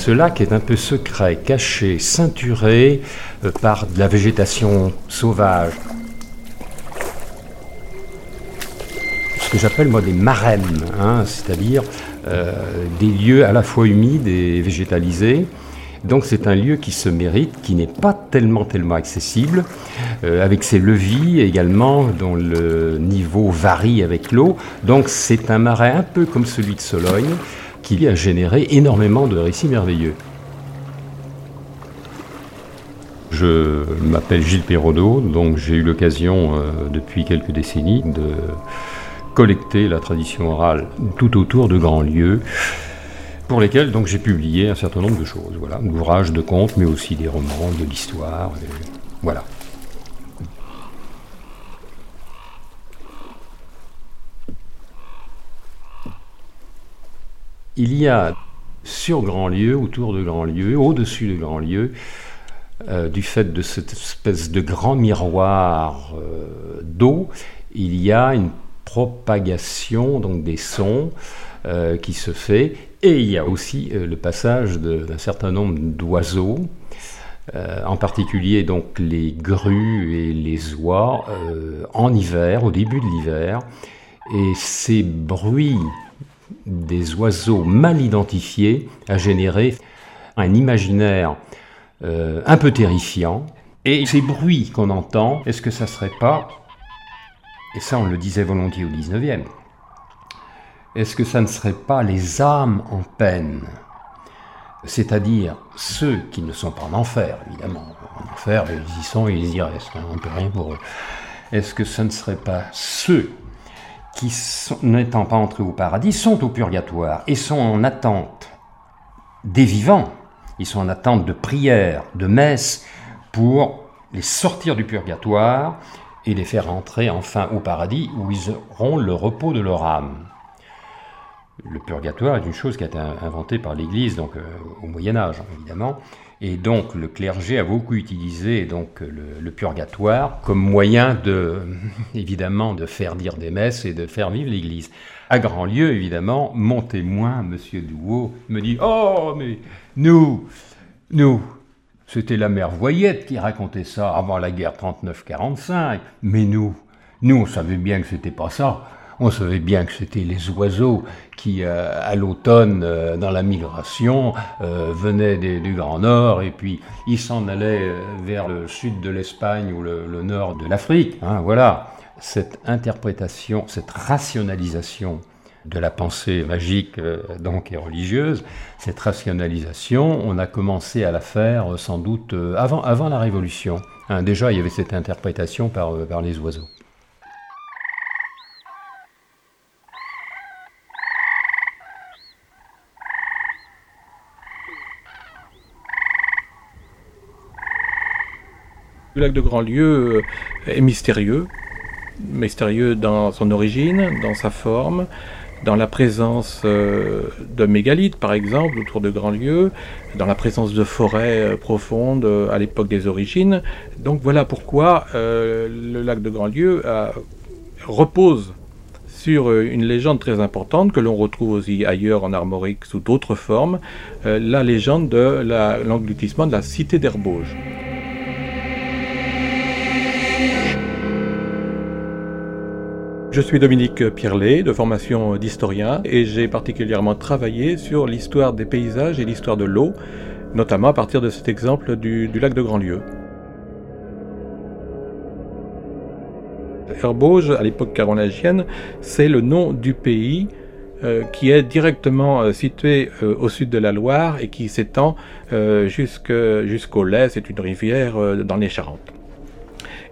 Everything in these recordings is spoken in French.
Ce lac est un peu secret, caché, ceinturé euh, par de la végétation sauvage. Ce que j'appelle moi des marènes, hein, c'est-à-dire euh, des lieux à la fois humides et végétalisés. Donc c'est un lieu qui se mérite, qui n'est pas tellement tellement accessible, euh, avec ses levis également, dont le niveau varie avec l'eau. Donc c'est un marais un peu comme celui de Sologne, qui a généré énormément de récits merveilleux. Je m'appelle Gilles Perraudot, donc j'ai eu l'occasion euh, depuis quelques décennies de collecter la tradition orale tout autour de grands lieux pour lesquels donc j'ai publié un certain nombre de choses, voilà, d'ouvrages, de contes, mais aussi des romans, de l'histoire, voilà. Il y a sur Grandlieu, autour de Grandlieu, au-dessus de Grandlieu, euh, du fait de cette espèce de grand miroir euh, d'eau, il y a une propagation donc des sons euh, qui se fait et il y a aussi le passage d'un certain nombre d'oiseaux en particulier donc les grues et les oies en hiver, au début de l'hiver. Et ces bruits des oiseaux mal identifiés a généré un imaginaire euh, un peu terrifiant. Et ces bruits qu'on entend, est-ce que ça serait pas, et ça on le disait volontiers au 19e, est-ce que ça ne serait pas les âmes en peine? C'est-à-dire ceux qui ne sont pas en enfer, évidemment. En enfer, ils y sont et ils y restent, hein, on ne peut rien pour eux. Est-ce que ce ne serait pas ceux qui, n'étant pas entrés au paradis, sont au purgatoire et sont en attente des vivants. Ils sont en attente de prières, de messes, pour les sortir du purgatoire et les faire entrer enfin au paradis où ils auront le repos de leur âme. Le purgatoire est une chose qui a été inventée par l'Église, donc euh, au Moyen Âge évidemment, et donc le clergé a beaucoup utilisé donc le, purgatoire comme moyen de, évidemment, de faire dire des messes et de faire vivre l'Église. À Grandlieu, évidemment, mon témoin, Monsieur Douot, me dit Oh, mais nous, nous, c'était la mère Voyette qui racontait ça avant la guerre 39-45, mais nous, nous, on savait bien que c'était pas ça. On savait bien que c'était les oiseaux qui, euh, à l'automne, euh, dans la migration, euh, venaient du Grand Nord et puis ils s'en allaient vers le sud de l'Espagne ou le, nord de l'Afrique. Hein, voilà, cette interprétation, cette rationalisation de la pensée magique donc et religieuse, cette rationalisation, on a commencé à la faire sans doute avant, la Révolution. Hein, déjà, il y avait cette interprétation par les oiseaux. Le lac de Grandlieu euh, est mystérieux, mystérieux dans son origine, dans sa forme, dans la présence euh, de mégalithes, par exemple, autour de Grandlieu, dans la présence de forêts euh, profondes à l'époque des origines. Donc voilà pourquoi le lac de Grandlieu repose sur une légende très importante que l'on retrouve aussi ailleurs en armorique sous d'autres formes, la légende de l'engloutissement de la cité d'Herbauge. Je suis Dominique Pierlet, de formation d'historien, et j'ai particulièrement travaillé sur l'histoire des paysages et l'histoire de l'eau, notamment à partir de cet exemple du, lac de Grandlieu. Herbauge, à l'époque carolingienne, c'est le nom du pays euh, qui est directement euh, situé euh, au sud de la Loire et qui s'étend jusqu'au Lay, c'est une rivière dans les Charentes.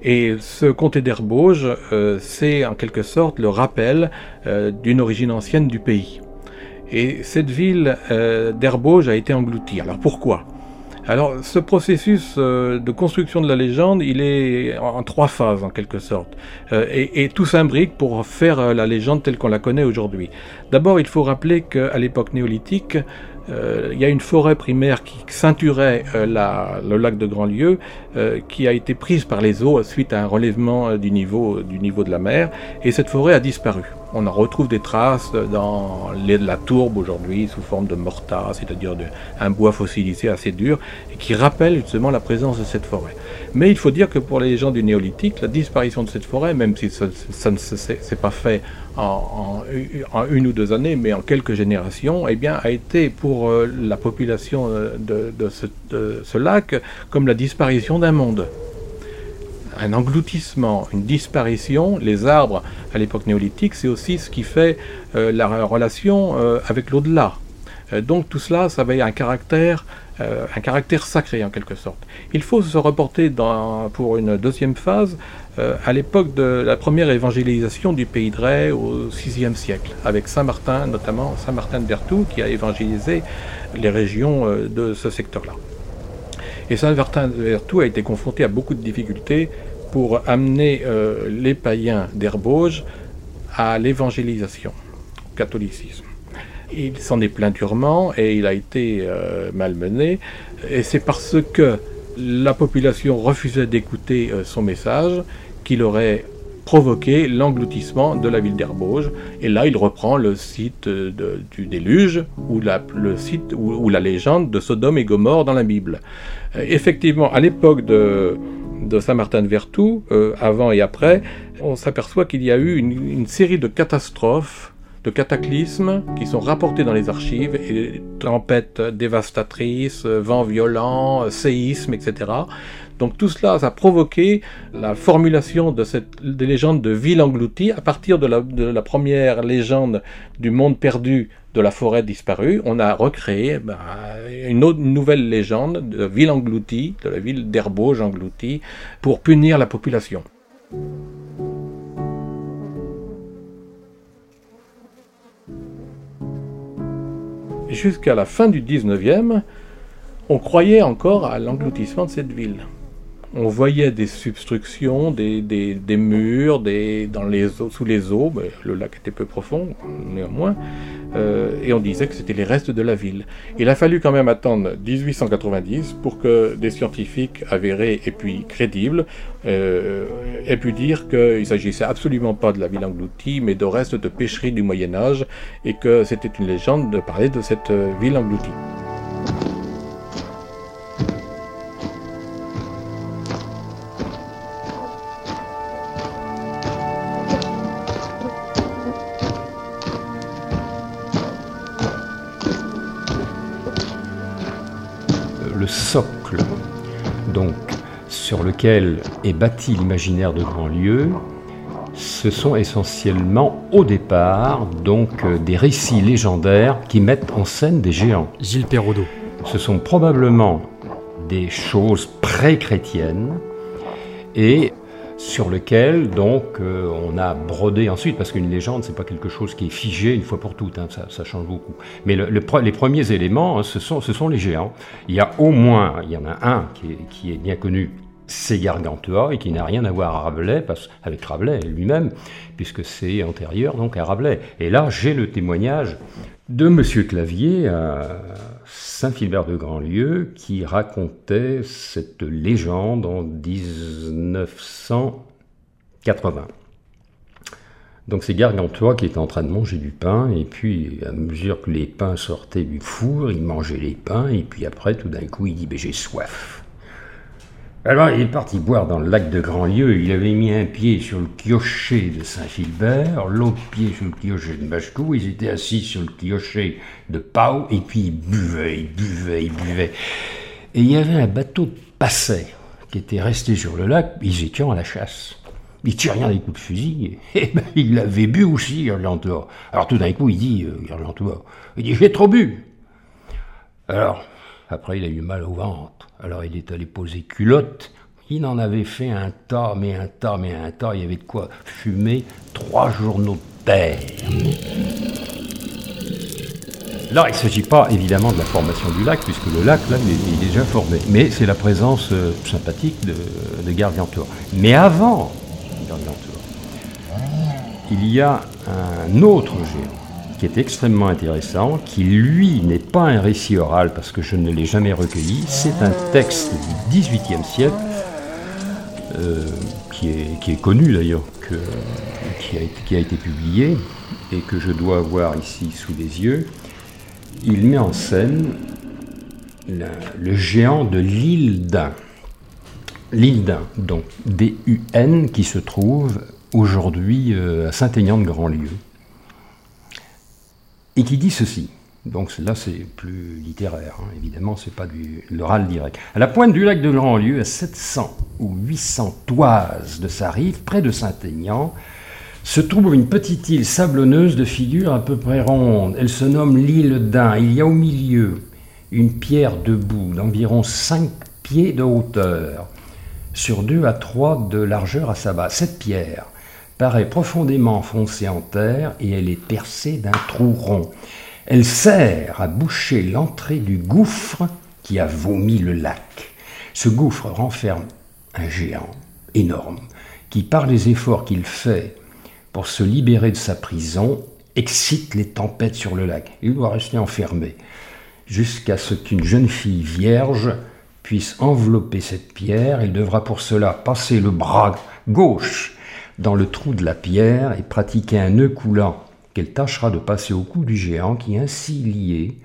Et ce comté d'Herbauge, euh, c'est en quelque sorte le rappel euh, d'une origine ancienne du pays. Et cette ville euh, d'Herbauge a été engloutie. Alors pourquoi? Alors, ce processus de construction de la légende, il est en, trois phases en quelque sorte, et, et, tout s'imbrique pour faire la légende telle qu'on la connaît aujourd'hui. D'abord, il faut rappeler qu'à l'époque néolithique, euh, il y a une forêt primaire qui ceinturait euh, le lac de Grandlieu, euh, qui a été prise par les eaux suite à un relèvement du niveau, du niveau de la mer, et cette forêt a disparu. On en retrouve des traces dans la tourbe aujourd'hui sous forme de morta, c'est-à-dire un bois fossilisé assez dur, qui rappelle justement la présence de cette forêt. Mais il faut dire que pour les gens du néolithique, la disparition de cette forêt, même si ça, ne s'est pas fait en, une ou deux années, mais en quelques générations, eh a été pour euh, la population euh, de, ce, lac comme la disparition d'un monde un engloutissement, une disparition. Les arbres, à l'époque néolithique, c'est aussi ce qui fait euh, la relation avec l'au-delà. donc tout cela, ça avait un caractère euh, un caractère sacré en quelque sorte. Il faut se reporter pour une deuxième phase euh, à l'époque de la première évangélisation du pays de Ré au VIe siècle, avec Saint Martin, notamment Saint Martin de Berthoud, qui a évangélisé les régions euh, de ce secteur-là. Et Saint Martin de Berthoud a été confronté à beaucoup de difficultés pour amener les païens d'Herbauge à l'évangélisation, au catholicisme. Il s'en est plaint durement et il a été euh, malmené. Et c'est parce que la population refusait d'écouter euh, son message qu'il aurait provoqué l'engloutissement de la ville d'Herbauge. Et là, il reprend le site euh, du déluge, ou le site ou, la légende de Sodome et Gomorre dans la Bible. effectivement, à l'époque de, De Vertou, avant et après, on s'aperçoit qu'il y a eu une série de catastrophes de cataclysmes qui sont rapportés dans les archives, tempêtes dévastatrices, vents violents, séismes, etc. Donc tout cela, a provoqué la formulation de cette des légendes de ville engloutie à partir de la, première légende du monde perdu de la forêt disparue. On a recréé bah, une, nouvelle légende de ville engloutie, de la ville d'Herbauge engloutie, pour punir la population. jusqu'à la fin du 19e, on croyait encore à l'engloutissement de cette ville. On voyait des substructions, des, murs des, dans les sous les eaux, mais le lac était peu profond néanmoins, euh, et on disait que c'était les restes de la ville. Il a fallu quand même attendre 1890 pour que des scientifiques avérés et puis crédibles euh, aient pu dire qu'il ne s'agissait absolument pas de la ville engloutie, mais de restes de pêcherie du Moyen Âge, et que c'était une légende de parler de cette euh, ville engloutie. Socle, donc sur lequel est bâti l'imaginaire de Grandlieu, ce sont essentiellement au départ donc euh, des récits légendaires qui mettent en scène des géants. Gilles Perraudot. Ce sont probablement des choses pré-chrétiennes et sur lequel donc euh, on a brodé ensuite, parce qu'une légende c'est pas quelque chose qui est figé une fois pour toutes, hein, ça, change beaucoup. Mais les premiers éléments, hein, ce, sont, les géants. Il y a au moins, il y en a un qui est, bien connu, c'est Gargantua et qui n'a rien à voir à Rabelais, avec Rabelais lui-même, puisque c'est antérieur donc à Rabelais. Et là j'ai le témoignage de Monsieur Clavier à Saint-Philbert de Grandlieu qui racontait cette légende en 1980. Donc c'est Gargantua qui était en train de manger du pain, et puis à mesure que les pains sortaient du four, il mangeait les pains, et puis après tout d'un coup il dit j'ai soif. Alors il est parti boire dans le lac de Grandlieu, il avait mis un pied sur le clocher de Saint-Philbert, l'autre pied sur le clocher de Bachecou, ils étaient assis sur le clocher de Pau, et puis ils buvaient, ils buvaient, ils buvaient. Et il y avait un bateau de Passet qui était resté sur le lac, ils étaient à la chasse. Il tire rien des coups de fusil, et ben, il l'avait bu aussi, Gargantua. Alors tout d'un coup, il dit, euh, il dit, j'ai trop bu. Alors, après, il a eu mal au ventre. Alors, il est allé poser culotte. Il en avait fait un tas, mais un tas, mais un tas. Il y avait de quoi fumer trois journaux de terre. Là, il ne s'agit pas évidemment de la formation du lac, puisque le lac, là, il est, déjà formé. Mais c'est la présence euh, sympathique de, de. Mais avant Gargantua, il y a un autre géant qui est extrêmement intéressant, qui lui n'est pas un récit oral parce que je ne l'ai jamais recueilli, c'est un texte du XVIIIe siècle, euh, qui, est, connu d'ailleurs, qui qui, a, été publié et que je dois avoir ici sous les yeux. Il met en scène le géant de l'île d'Ain. L'île d'Ain, donc D-U-N, qui se trouve aujourd'hui euh, à Saint-Aignan de Grandlieu et qui dit ceci. Donc là, c'est plus littéraire, hein. évidemment, c'est pas du l'oral direct. À la pointe du lac de Grandlieu, à 700 ou 800 toises de sa rive, près de Saint-Aignan, se trouve une petite île sablonneuse de figure à peu près ronde. Elle se nomme l'île d'Ain. Il y a au milieu une pierre debout d'environ 5 pieds de hauteur, sur 2 à 3 de largeur à sa base. Cette pierre paraît profondément enfoncée en terre et elle est percée d'un trou rond. Elle sert à boucher l'entrée du gouffre qui a vomi le lac. Ce gouffre renferme un géant énorme qui, par les efforts qu'il fait pour se libérer de sa prison, excite les tempêtes sur le lac. Il doit rester enfermé jusqu'à ce qu'une jeune fille vierge puisse envelopper cette pierre. Il devra pour cela passer le bras gauche dans le trou de la pierre et pratiquer un nœud coulant qu'elle tâchera de passer au cou du géant qui, ainsi lié,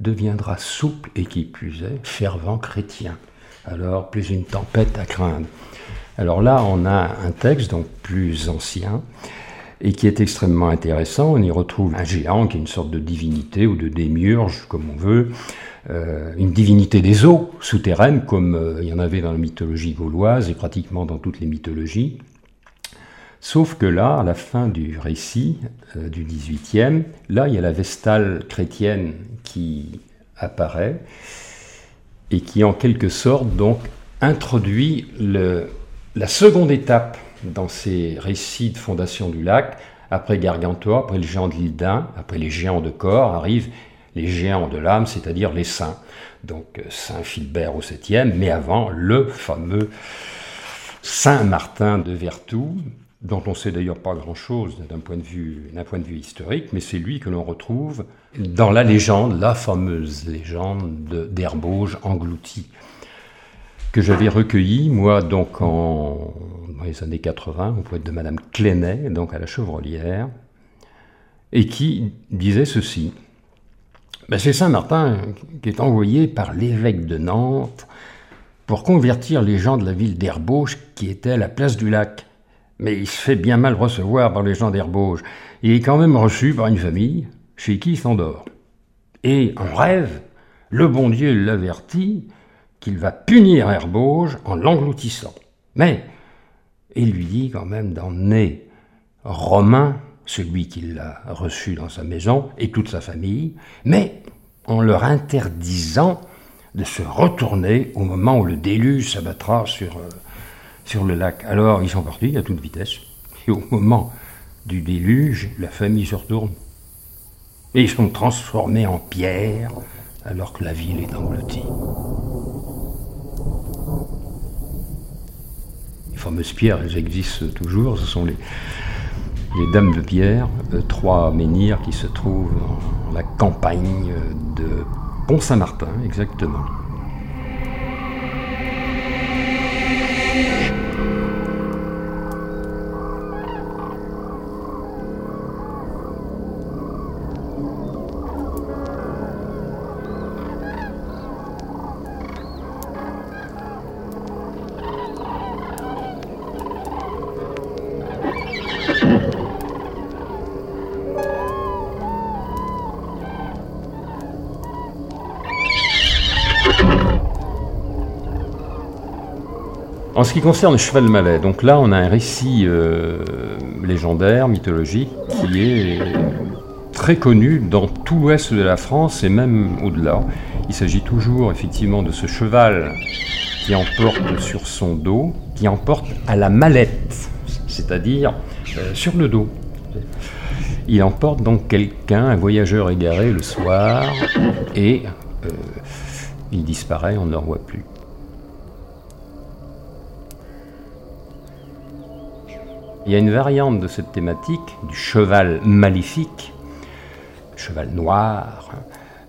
deviendra souple et qui plus est, fervent chrétien. Alors, plus une tempête à craindre. Alors là, on a un texte donc plus ancien et qui est extrêmement intéressant. On y retrouve un géant qui est une sorte de divinité ou de démiurge, comme on veut, euh, une divinité des eaux souterraines, comme euh, il y en avait dans la mythologie gauloise et pratiquement dans toutes les mythologies. Sauf que là, à la fin du récit euh, du 18e, là, il y a la vestale chrétienne qui apparaît et qui, en quelque sorte, donc, introduit le, la seconde étape dans ces récits de fondation du lac. Après Gargantua, après le géant de l'île d'Ain, après les géants de corps, arrivent les géants de l'âme, c'est-à-dire les saints. Donc Saint Philbert au 7e, mais avant le fameux Saint Martin de Vertou, dont on sait d'ailleurs pas grand-chose d'un point, de vue, point de vue historique, mais c'est lui que l'on retrouve dans la légende, la fameuse légende d'Herbauge englouti, que j'avais recueilli, moi, donc en, dans les années 80, au poète de Madame Clénet, donc à la Chevrolière, et qui disait ceci. Ben, c'est Saint Martin qui est envoyé par l'évêque de Nantes pour convertir les gens de la ville d'Herbauge qui était à la place du lac mais il se fait bien mal recevoir par les gens d'Herbauge. Il est quand même reçu par une famille chez qui il s'endort. Et en rêve, le bon Dieu l'avertit qu'il va punir Herbauge en l'engloutissant. Mais il lui dit quand même d'emmener Romain, celui qui l'a reçu dans sa maison, et toute sa famille, mais en leur interdisant de se retourner au moment où le déluge s'abattra sur euh, sur le lac. Alors ils sont partis à toute vitesse. Et au moment du déluge, la famille se retourne. Et ils sont transformés en pierre alors que la ville est engloutie. Fameuses pierres, elles existent toujours. Ce sont les, les dames de pierre, euh, trois menhirs qui se trouvent dans la campagne de Pont-Saint-Martin, exactement. En ce qui concerne le cheval malais, donc là on a un récit euh, légendaire, mythologique, qui est très connu dans tout l'ouest de la France et même au-delà. Il s'agit toujours effectivement de ce cheval qui emporte sur son dos, qui emporte à la mallette, c'est-à-dire euh, sur le dos. Il emporte donc quelqu'un, un voyageur égaré le soir, et euh, il disparaît, on ne le revoit plus. Il y a une variante de cette thématique, du cheval maléfique, cheval noir.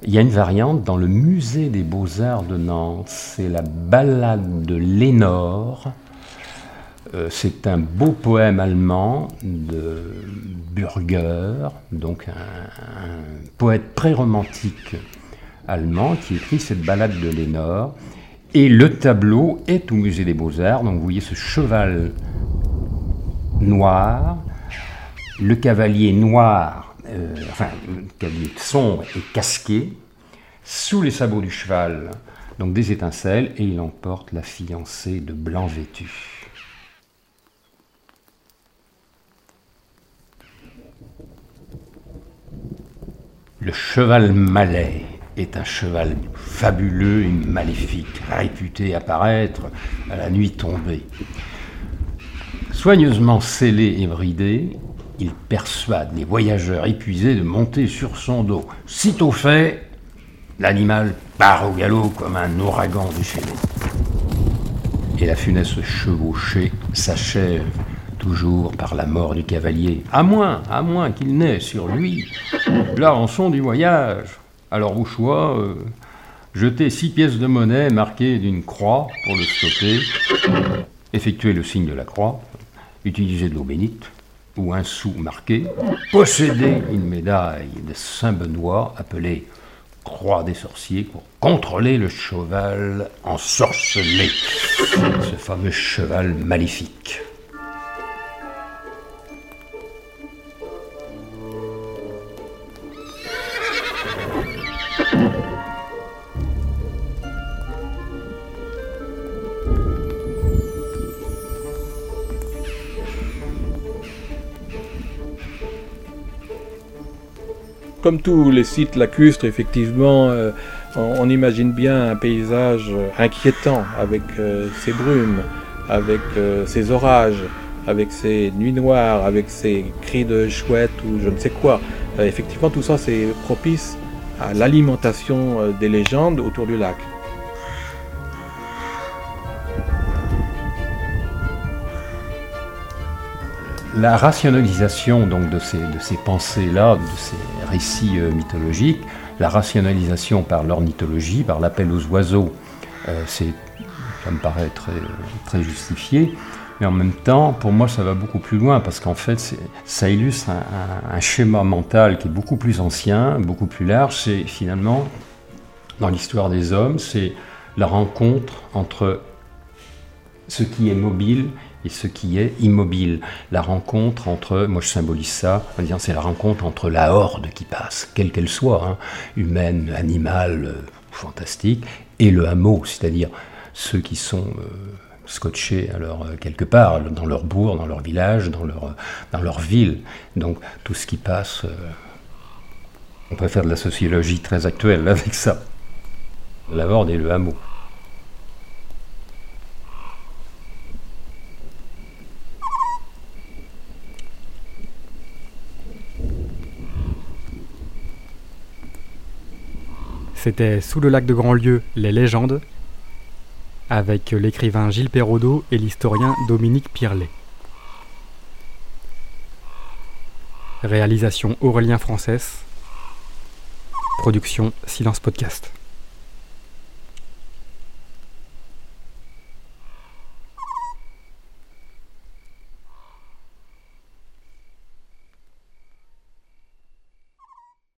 Il y a une variante dans le musée des beaux-arts de Nantes, c'est la ballade de Lénore. Euh, c'est un beau poème allemand de Bürger, donc un, poète pré-romantique allemand qui écrit cette ballade de Lénore. Et le tableau est au musée des beaux-arts, donc vous voyez ce cheval noir, le cavalier noir euh, enfin, le cavalier sombre et casqué, sous les sabots du cheval, donc des étincelles, et il emporte la fiancée de blanc vêtu. Le cheval malais est un cheval fabuleux et maléfique, réputé apparaître à la nuit tombée. Soigneusement scellé et bridé, il persuade les voyageurs épuisés de monter sur son dos. Sitôt fait, l'animal part au galop comme un ouragan déchaîné. Et la funeste chevauchée s'achève toujours par la mort du cavalier, à moins, à moins qu'il n'ait sur lui la rançon du voyage. Alors au choix, euh, jetez six pièces de monnaie marquées d'une croix pour le stopper, effectuer le signe de la croix, utiliser de l'eau bénite, ou un sou marqué, posséder une médaille de Saint-Benoît appelée Croix des sorciers pour contrôler le cheval ensorcelé, ce fameux cheval maléfique. Comme tous les sites lacustres, effectivement, euh, on, imagine bien un paysage inquiétant avec euh, ces brumes, avec euh, ces orages, avec ces nuits noires, avec ces cris de chouettes ou je ne sais quoi. effectivement, tout ça, c'est propice à l'alimentation des légendes autour du lac. La rationalisation donc de ces, pensées-là, de ces récits euh, mythologiques, la rationalisation par l'ornithologie, par l'appel aux oiseaux, euh, c'est, ça me paraît très, très justifié. Mais en même temps, pour moi, ça va beaucoup plus loin parce qu'en fait, ça illustre un, un, schéma mental qui est beaucoup plus ancien, beaucoup plus large. C'est finalement, dans l'histoire des hommes, c'est la rencontre entre ce qui est mobile ce qui est immobile. La rencontre entre, moi je symbolise ça, en disant c'est la rencontre entre la horde qui passe, quelle qu'elle soit, hein, humaine, animale, euh, fantastique, et le hameau, c'est-à-dire ceux qui sont euh, scotchés alors euh, quelque part, dans leur bourg, dans leur village, dans leur, dans leur ville. Donc tout ce qui passe, on peut faire de la sociologie très actuelle avec ça. La horde et le hameau. C'était Sous le lac de Grandlieu, les légendes, avec l'écrivain Gilles Perraudot et l'historien Dominique Pirlet. Réalisation Aurélien Française. Production Silence Podcast.